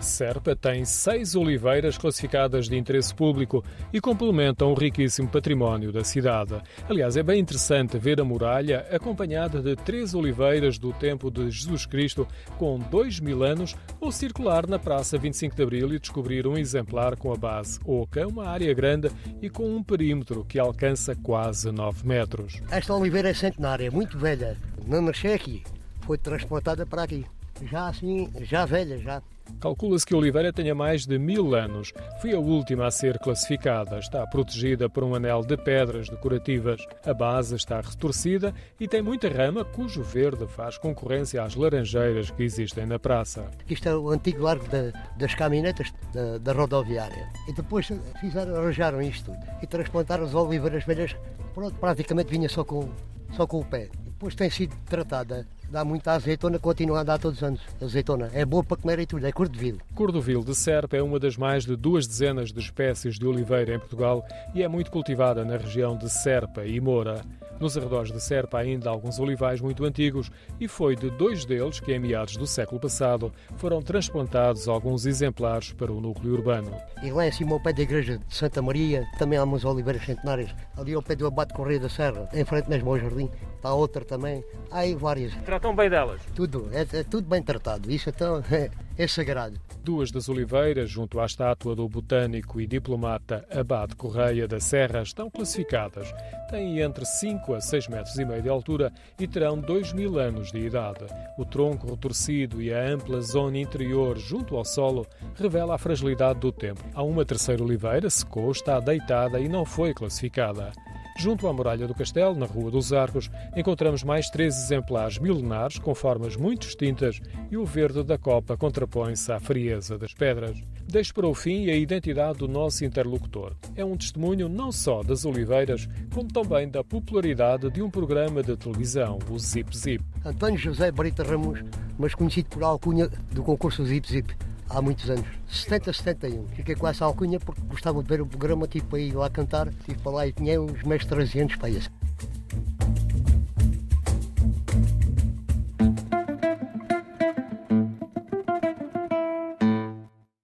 Serpa tem seis oliveiras classificadas de interesse público e complementam o riquíssimo património da cidade. Aliás, é bem interessante ver a muralha acompanhada de três oliveiras do tempo de Jesus Cristo com dois mil anos ou circular na Praça 25 de Abril e descobrir um exemplar com a base oca, uma área grande e com um perímetro que alcança quase 9 metros. Esta oliveira é centenária, muito velha. Não nasceu aqui, foi transportada para aqui. Já assim, já velha, já. Calcula-se que a oliveira tenha mais de mil anos. Foi a última a ser classificada. Está protegida por um anel de pedras decorativas. A base está retorcida e tem muita rama, cujo verde faz concorrência às laranjeiras que existem na praça. Isto é o antigo largo da, das caminhonetas da, da, rodoviária. E depois fizeram, arranjaram isto e transplantaram as oliveiras velhas. Pronto, praticamente vinha só com, só com o pé. Depois tem sido tratada dá muita azeitona, continua a dar todos os anos. Azeitona é boa para comer e tudo, é cordovil. Cordovil de Serpa é uma das mais de duas dezenas de espécies de oliveira em Portugal e é muito cultivada na região de Serpa e Moura. Nos arredores de Serpa há ainda alguns olivais muito antigos e foi de dois deles que, em meados do século passado, foram transplantados alguns exemplares para o núcleo urbano. E lá em cima, ao pé da igreja de Santa Maria, também há umas oliveiras centenárias. Ali ao pé do Abate Correia da Serra, em frente mesmo ao jardim, está outra também. Há aí várias. Tratam bem delas? Tudo, é, é tudo bem tratado. Isso então é, é sagrado. Duas das oliveiras, junto à estátua do botânico e diplomata Abade Correia da Serra, estão classificadas. Têm entre 5 a 6 metros e meio de altura e terão 2 mil anos de idade. O tronco retorcido e a ampla zona interior junto ao solo revela a fragilidade do tempo. Há uma terceira oliveira, secou, está deitada e não foi classificada. Junto à muralha do castelo, na Rua dos Arcos, encontramos mais três exemplares milenares com formas muito distintas e o verde da copa contrapõe-se à frieza das pedras. Deixo para o fim a identidade do nosso interlocutor. É um testemunho não só das oliveiras, como também da popularidade de um programa de televisão, o Zip Zip. António José Brita Ramos, mas conhecido por alcunha do concurso Zip Zip há muitos anos, 70, 71. Fiquei com essa alcunha porque gostava de ver o programa, tipo, aí lá cantar, para lá e tinha uns 13 anos para isso.